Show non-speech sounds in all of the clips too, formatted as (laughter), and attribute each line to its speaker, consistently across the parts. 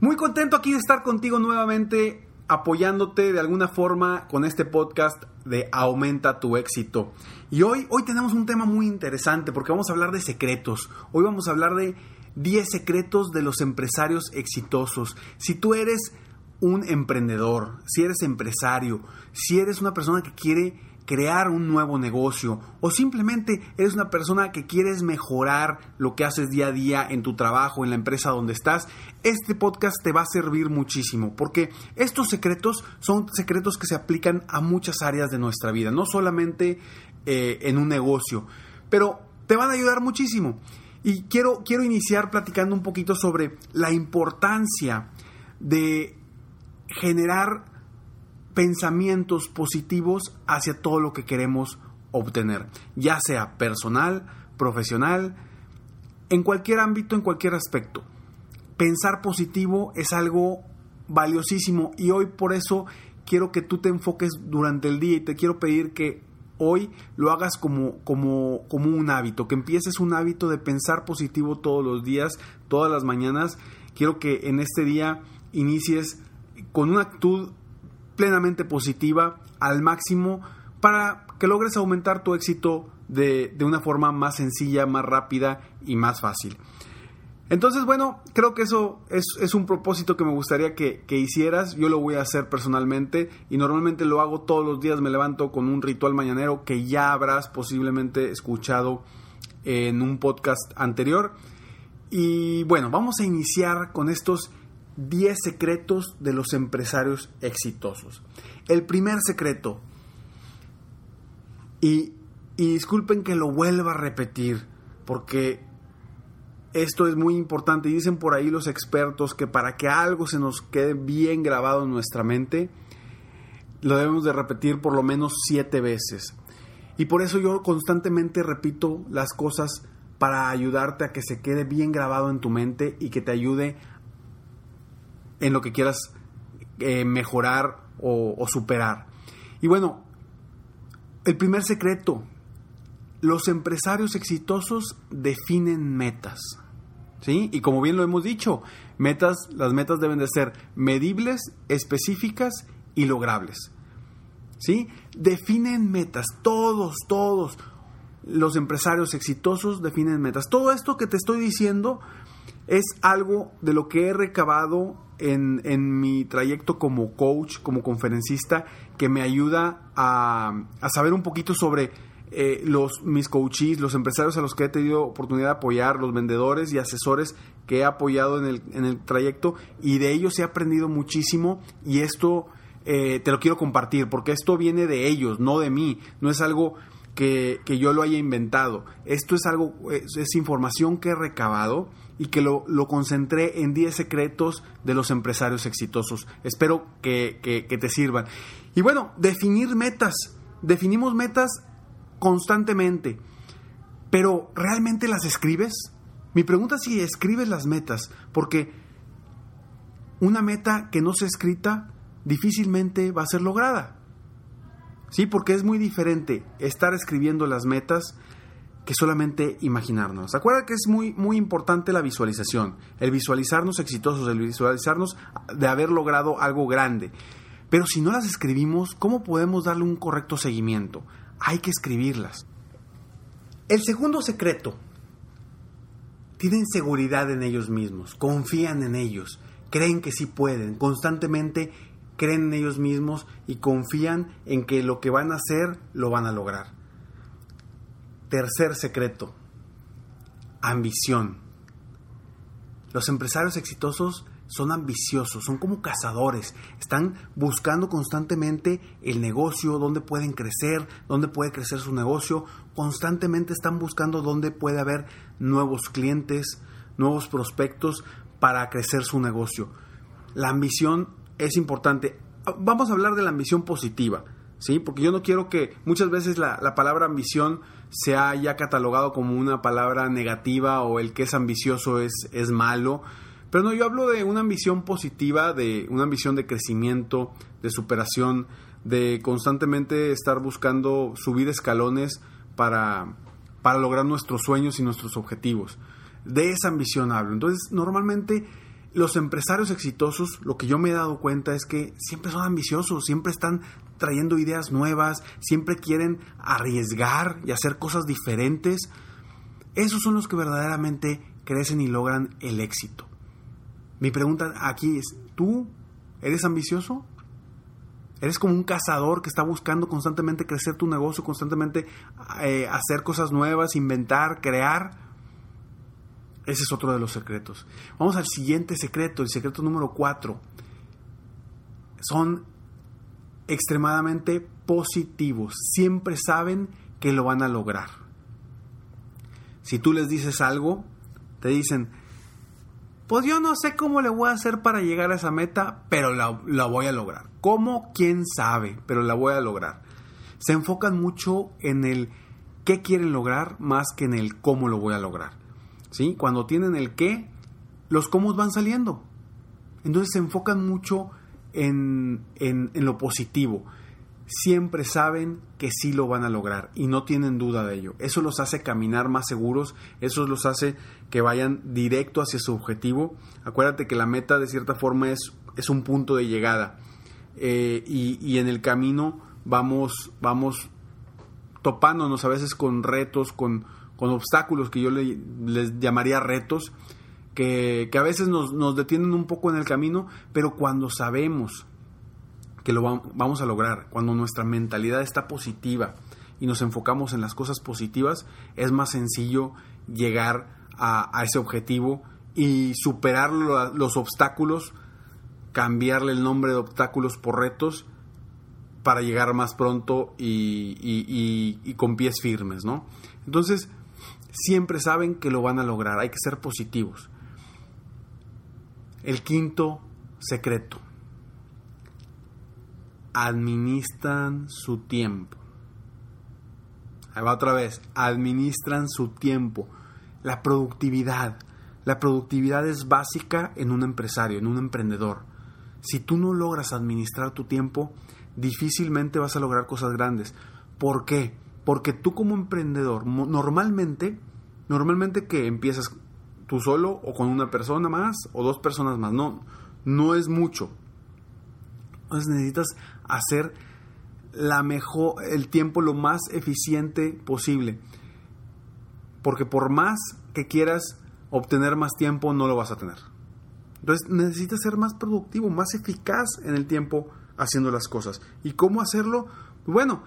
Speaker 1: Muy contento aquí de estar contigo nuevamente, apoyándote de alguna forma con este podcast de Aumenta tu éxito. Y hoy, hoy tenemos un tema muy interesante porque vamos a hablar de secretos. Hoy vamos a hablar de 10 secretos de los empresarios exitosos. Si tú eres un emprendedor, si eres empresario, si eres una persona que quiere crear un nuevo negocio o simplemente eres una persona que quieres mejorar lo que haces día a día en tu trabajo, en la empresa donde estás, este podcast te va a servir muchísimo porque estos secretos son secretos que se aplican a muchas áreas de nuestra vida, no solamente eh, en un negocio, pero te van a ayudar muchísimo. Y quiero, quiero iniciar platicando un poquito sobre la importancia de generar pensamientos positivos hacia todo lo que queremos obtener, ya sea personal, profesional, en cualquier ámbito, en cualquier aspecto. Pensar positivo es algo valiosísimo y hoy por eso quiero que tú te enfoques durante el día y te quiero pedir que hoy lo hagas como, como, como un hábito, que empieces un hábito de pensar positivo todos los días, todas las mañanas. Quiero que en este día inicies con una actitud plenamente positiva al máximo para que logres aumentar tu éxito de, una forma más sencilla, más rápida y más fácil. Entonces, bueno, creo que eso es, un propósito que me gustaría que, que, hicieras. Yo lo voy a hacer personalmente y normalmente lo hago todos los días. Me levanto con un ritual mañanero que ya habrás posiblemente escuchado en un podcast anterior. Y bueno, vamos a iniciar con estos 10 secretos de los empresarios exitosos. El primer secreto, y, disculpen que lo vuelva a repetir, porque esto es muy importante. Dicen por ahí los expertos que para que algo se nos quede bien grabado en nuestra mente, lo debemos de repetir por lo menos siete veces. Y por eso yo constantemente repito las cosas para ayudarte a que se quede bien grabado en tu mente y que te ayude en lo que quieras eh, mejorar o, superar. Y bueno, el primer secreto, los empresarios exitosos definen metas. ¿Sí? Y como bien lo hemos dicho, metas, las metas deben de ser medibles, específicas y logrables. ¿Sí? Definen metas, todos, todos los empresarios exitosos definen metas. Todo esto que te estoy diciendo es algo de lo que he recabado en, en, mi trayecto como coach, como conferencista, que me ayuda a, a saber un poquito sobre eh, los, mis coaches, los empresarios a los que he tenido oportunidad de apoyar, los vendedores y asesores que he apoyado en el, en el trayecto y de ellos he aprendido muchísimo y esto eh, te lo quiero compartir porque esto viene de ellos, no de mí, no es algo que, que yo lo haya inventado, esto es algo, es, es información que he recabado y que lo, lo, concentré en 10 secretos de los empresarios exitosos. Espero que, que, te sirvan. Y bueno, definir metas. Definimos metas constantemente, pero ¿realmente las escribes? Mi pregunta es si escribes las metas, porque una meta que no se escrita difícilmente va a ser lograda. Sí, porque es muy diferente estar escribiendo las metas que solamente imaginarnos. Acuerda que es muy, muy importante la visualización, el visualizarnos exitosos, el visualizarnos de haber logrado algo grande. Pero si no las escribimos, ¿cómo podemos darle un correcto seguimiento? Hay que escribirlas. El segundo secreto, tienen seguridad en ellos mismos, confían en ellos, creen que sí pueden, constantemente creen en ellos mismos y confían en que lo que van a hacer lo van a lograr. Tercer secreto, ambición. Los empresarios exitosos son ambiciosos, son como cazadores, están buscando constantemente el negocio, dónde pueden crecer, dónde puede crecer su negocio, constantemente están buscando dónde puede haber nuevos clientes, nuevos prospectos para crecer su negocio. La ambición es importante. Vamos a hablar de la ambición positiva, ¿sí? Porque yo no quiero que muchas veces la, la palabra ambición sea ya catalogado como una palabra negativa o el que es ambicioso es, es malo. Pero no, yo hablo de una ambición positiva, de una ambición de crecimiento, de superación, de constantemente estar buscando subir escalones para, para lograr nuestros sueños y nuestros objetivos. De esa ambición hablo. Entonces, normalmente los empresarios exitosos, lo que yo me he dado cuenta es que siempre son ambiciosos, siempre están trayendo ideas nuevas, siempre quieren arriesgar y hacer cosas diferentes. Esos son los que verdaderamente crecen y logran el éxito. Mi pregunta aquí es, ¿tú eres ambicioso? ¿Eres como un cazador que está buscando constantemente crecer tu negocio, constantemente eh, hacer cosas nuevas, inventar, crear? Ese es otro de los secretos. Vamos al siguiente secreto, el secreto número cuatro. Son extremadamente positivos. Siempre saben que lo van a lograr. Si tú les dices algo, te dicen, pues yo no sé cómo le voy a hacer para llegar a esa meta, pero la, la voy a lograr. ¿Cómo? ¿Quién sabe? Pero la voy a lograr. Se enfocan mucho en el qué quieren lograr más que en el cómo lo voy a lograr. ¿Sí? Cuando tienen el qué, los cómo van saliendo. Entonces se enfocan mucho en, en, en, lo positivo. Siempre saben que sí lo van a lograr y no tienen duda de ello. Eso los hace caminar más seguros, eso los hace que vayan directo hacia su objetivo. Acuérdate que la meta de cierta forma es, es un punto de llegada eh, y, y, en el camino vamos, vamos topándonos a veces con retos, con, con obstáculos que yo le, les llamaría retos, que, a veces nos, nos, detienen un poco en el camino, pero cuando sabemos que lo vamos a lograr, cuando nuestra mentalidad está positiva y nos enfocamos en las cosas positivas, es más sencillo llegar a, ese objetivo y superar lo, los obstáculos, cambiarle el nombre de obstáculos por retos para llegar más pronto y, y con pies firmes, ¿no? Entonces, siempre saben que lo van a lograr, hay que ser positivos. El quinto secreto. Administran su tiempo. Ahí va otra vez. Administran su tiempo. La productividad. La productividad es básica en un empresario, en un emprendedor. Si tú no logras administrar tu tiempo, difícilmente vas a lograr cosas grandes. ¿Por qué? Porque tú como emprendedor, normalmente, normalmente que empiezas tú solo o con una persona más o dos personas más. No, no es mucho. Entonces necesitas hacer la mejor, el tiempo lo más eficiente posible. Porque por más que quieras obtener más tiempo, no lo vas a tener. Entonces necesitas ser más productivo, más eficaz en el tiempo haciendo las cosas. ¿Y cómo hacerlo? Bueno,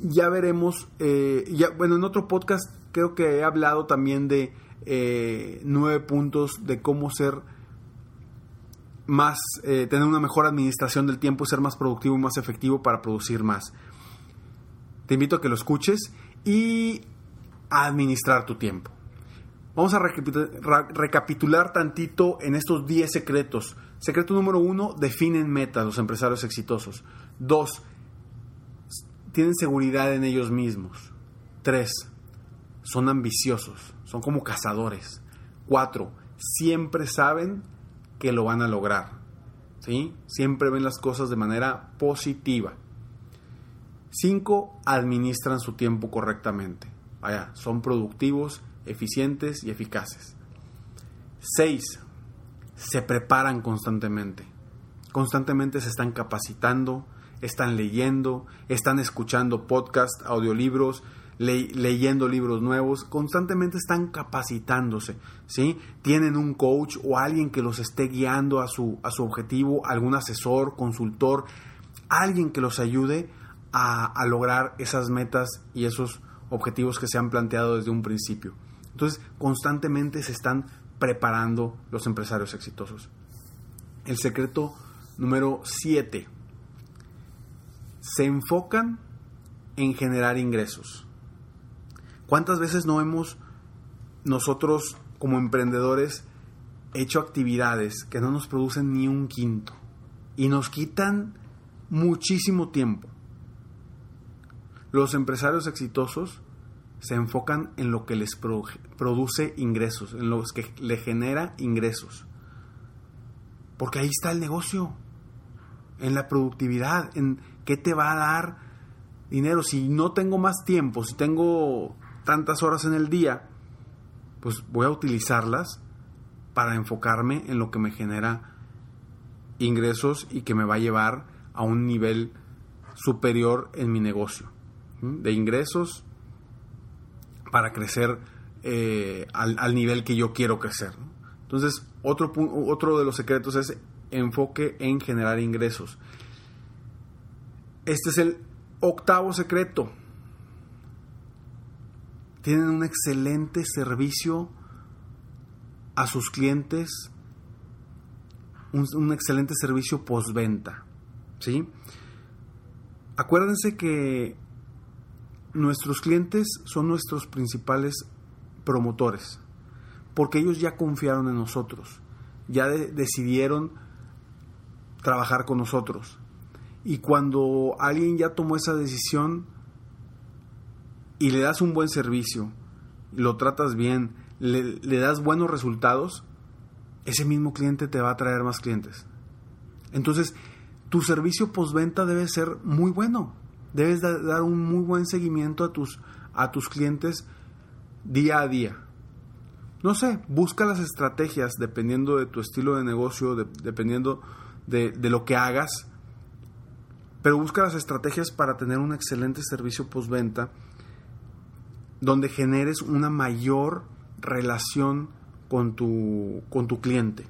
Speaker 1: ya veremos. Eh, bueno, en otro podcast creo que he hablado también de eh, nueve puntos de cómo ser más, eh, tener una mejor administración del tiempo, ser más productivo y más efectivo para producir más. Te invito a que lo escuches y administrar tu tiempo. Vamos a recapitular tantito en estos 10 secretos. Secreto número uno, definen metas los empresarios exitosos. Dos, tienen seguridad en ellos mismos. Tres, son ambiciosos, son como cazadores. Cuatro, siempre saben que lo van a lograr. ¿sí? Siempre ven las cosas de manera positiva. Cinco, administran su tiempo correctamente. Vaya, son productivos, eficientes y eficaces. Seis, se preparan constantemente. Constantemente se están capacitando, están leyendo, están escuchando podcasts, audiolibros, leyendo libros nuevos, constantemente están capacitándose, ¿sí? Tienen un coach o alguien que los esté guiando a su, a su objetivo, algún asesor, consultor, alguien que los ayude a, a lograr esas metas y esos objetivos que se han planteado desde un principio. Entonces, constantemente se están preparando los empresarios exitosos. El secreto número 7. Se enfocan en generar ingresos. ¿Cuántas veces no hemos nosotros como emprendedores hecho actividades que no nos producen ni un quinto y nos quitan muchísimo tiempo? Los empresarios exitosos se enfocan en lo que les produce ingresos, en los que le genera ingresos. Porque ahí está el negocio, en la productividad, en qué te va a dar dinero. Si no tengo más tiempo, si tengo tantas horas en el día, pues voy a utilizarlas para enfocarme en lo que me genera ingresos y que me va a llevar a un nivel superior en mi negocio. De ingresos para crecer eh, al, nivel que yo quiero crecer. Entonces, otro, otro de los secretos es enfoque en generar ingresos. Este es el octavo secreto. Tienen un excelente servicio a sus clientes, un, un excelente servicio postventa. ¿sí? Acuérdense que nuestros clientes son nuestros principales promotores, porque ellos ya confiaron en nosotros, ya decidieron trabajar con nosotros. Y cuando alguien ya tomó esa decisión y le das un buen servicio, lo tratas bien, le, das buenos resultados, ese mismo cliente te va a traer más clientes. Entonces, tu servicio postventa debe ser muy bueno debes dar un muy buen seguimiento a tus, a tus clientes día a día. No sé, busca las estrategias dependiendo de tu estilo de negocio, dependiendo de, de, lo que hagas, pero busca las estrategias para tener un excelente servicio postventa donde generes una mayor relación con tu, con tu cliente.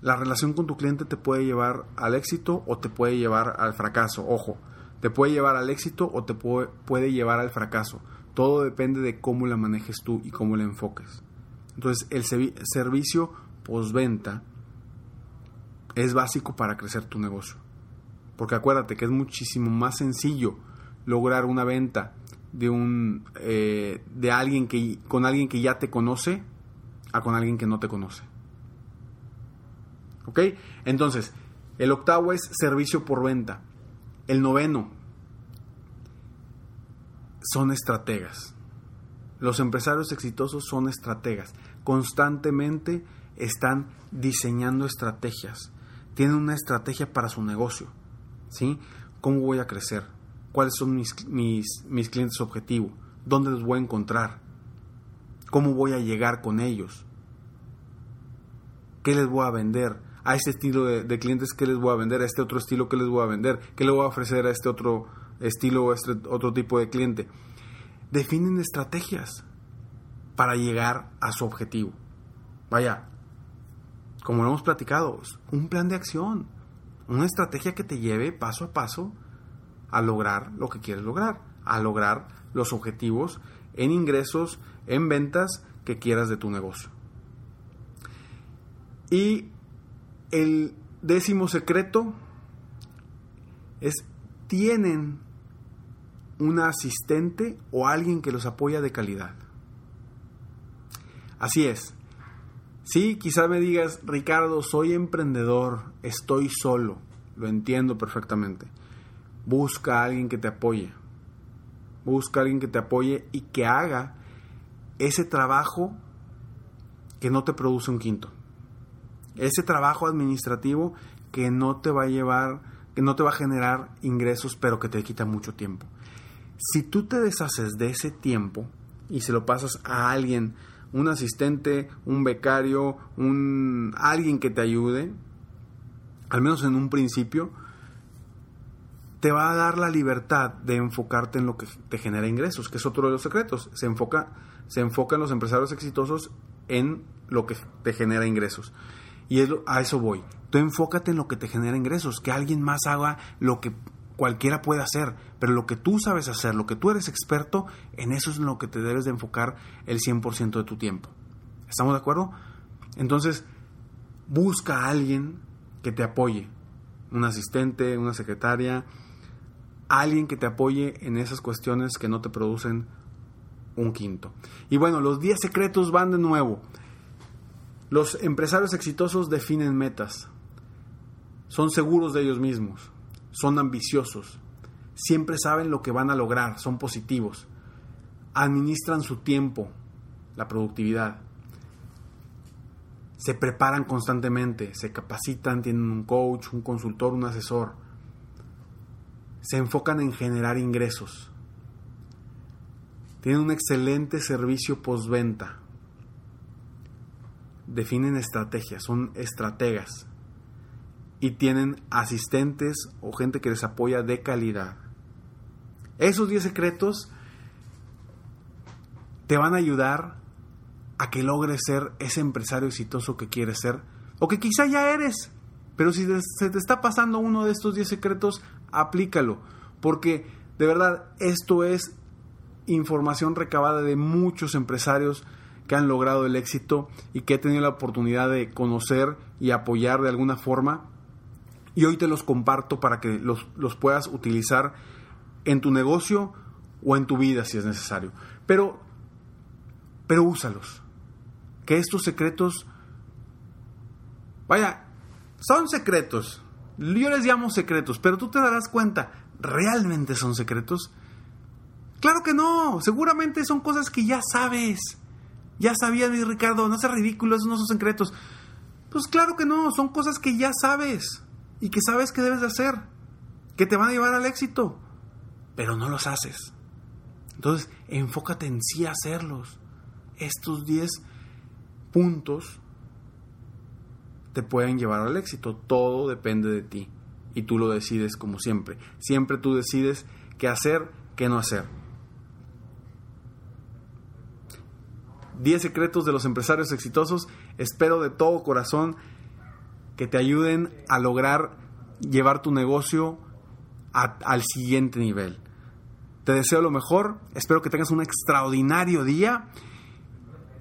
Speaker 1: La relación con tu cliente te puede llevar al éxito o te puede llevar al fracaso. Ojo, te puede llevar al éxito o te puede, llevar al fracaso. Todo depende de cómo la manejes tú y cómo la enfoques. Entonces, el servicio postventa es básico para crecer tu negocio. Porque acuérdate que es muchísimo más sencillo lograr una venta de un eh, de alguien que con alguien que ya te conoce a con alguien que no te conoce. ¿Ok? Entonces, el octavo es servicio por venta. El noveno son estrategas. Los empresarios exitosos son estrategas. Constantemente están diseñando estrategias. Tienen una estrategia para su negocio. ¿Sí? ¿Cómo voy a crecer? ¿Cuáles son mis, mis, mis clientes objetivo? ¿Dónde los voy a encontrar? ¿Cómo voy a llegar con ellos? ¿Qué les voy a vender? a este estilo de, clientes que les voy a vender, a este otro estilo que les voy a vender, qué le voy a ofrecer a este otro estilo o este otro tipo de cliente. Definen estrategias para llegar a su objetivo. Vaya, como lo hemos platicado, un plan de acción, una estrategia que te lleve paso a paso a lograr lo que quieres lograr, a lograr los objetivos en ingresos, en ventas que quieras de tu negocio. Y el décimo secreto es, tienen una asistente o alguien que los apoya de calidad. Así es. Sí, quizá me digas, Ricardo, soy emprendedor, estoy solo, lo entiendo perfectamente. Busca a alguien que te apoye. Busca a alguien que te apoye y que haga ese trabajo que no te produce un quinto ese trabajo administrativo que no te va a llevar, que no te va a generar ingresos, pero que te quita mucho tiempo. Si tú te deshaces de ese tiempo y se lo pasas a alguien, un asistente, un becario, un alguien que te ayude, al menos en un principio, te va a dar la libertad de enfocarte en lo que te genera ingresos, que es otro de los secretos. Se enfoca, se enfocan los empresarios exitosos en lo que te genera ingresos. Y a eso voy. Tú enfócate en lo que te genera ingresos, que alguien más haga lo que cualquiera puede hacer, pero lo que tú sabes hacer, lo que tú eres experto, en eso es en lo que te debes de enfocar el 100% de tu tiempo. ¿Estamos de acuerdo? Entonces, busca a alguien que te apoye, un asistente, una secretaria, alguien que te apoye en esas cuestiones que no te producen un quinto. Y bueno, los 10 secretos van de nuevo. Los empresarios exitosos definen metas. Son seguros de ellos mismos. Son ambiciosos. Siempre saben lo que van a lograr. Son positivos. Administran su tiempo, la productividad. Se preparan constantemente, se capacitan, tienen un coach, un consultor, un asesor. Se enfocan en generar ingresos. Tienen un excelente servicio postventa definen estrategias, son estrategas y tienen asistentes o gente que les apoya de calidad. Esos 10 secretos te van a ayudar a que logres ser ese empresario exitoso que quieres ser o que quizá ya eres. Pero si se te está pasando uno de estos 10 secretos, aplícalo. Porque de verdad esto es información recabada de muchos empresarios que han logrado el éxito y que he tenido la oportunidad de conocer y apoyar de alguna forma. Y hoy te los comparto para que los, los puedas utilizar en tu negocio o en tu vida si es necesario. Pero, pero úsalos. Que estos secretos, vaya, son secretos. Yo les llamo secretos, pero tú te darás cuenta, ¿realmente son secretos? Claro que no, seguramente son cosas que ya sabes. Ya sabía mi Ricardo, no seas ridículo, esos no son secretos. Pues claro que no, son cosas que ya sabes y que sabes que debes de hacer, que te van a llevar al éxito, pero no los haces. Entonces, enfócate en sí hacerlos. Estos 10 puntos te pueden llevar al éxito. Todo depende de ti. Y tú lo decides como siempre. Siempre tú decides qué hacer, qué no hacer. 10 secretos de los empresarios exitosos. Espero de todo corazón que te ayuden a lograr llevar tu negocio al siguiente nivel. Te deseo lo mejor, espero que tengas un extraordinario día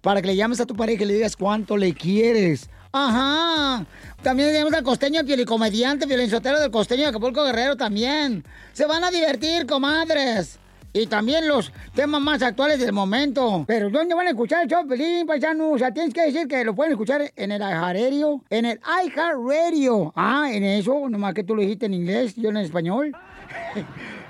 Speaker 2: para que le llames a tu pareja y le digas cuánto le quieres. Ajá. También tenemos al costeño, el pielicomediante, violinsotero del costeño de Acapulco Guerrero también. Se van a divertir, comadres. y también los temas más actuales del momento. Pero ¿dónde van a escuchar el show, Pelín, paisano? O sea, tienes que decir que lo pueden escuchar en el iHeartRadio, en el iHeartRadio. Ah, en eso, nomás que tú lo dijiste en inglés, yo en español. (laughs)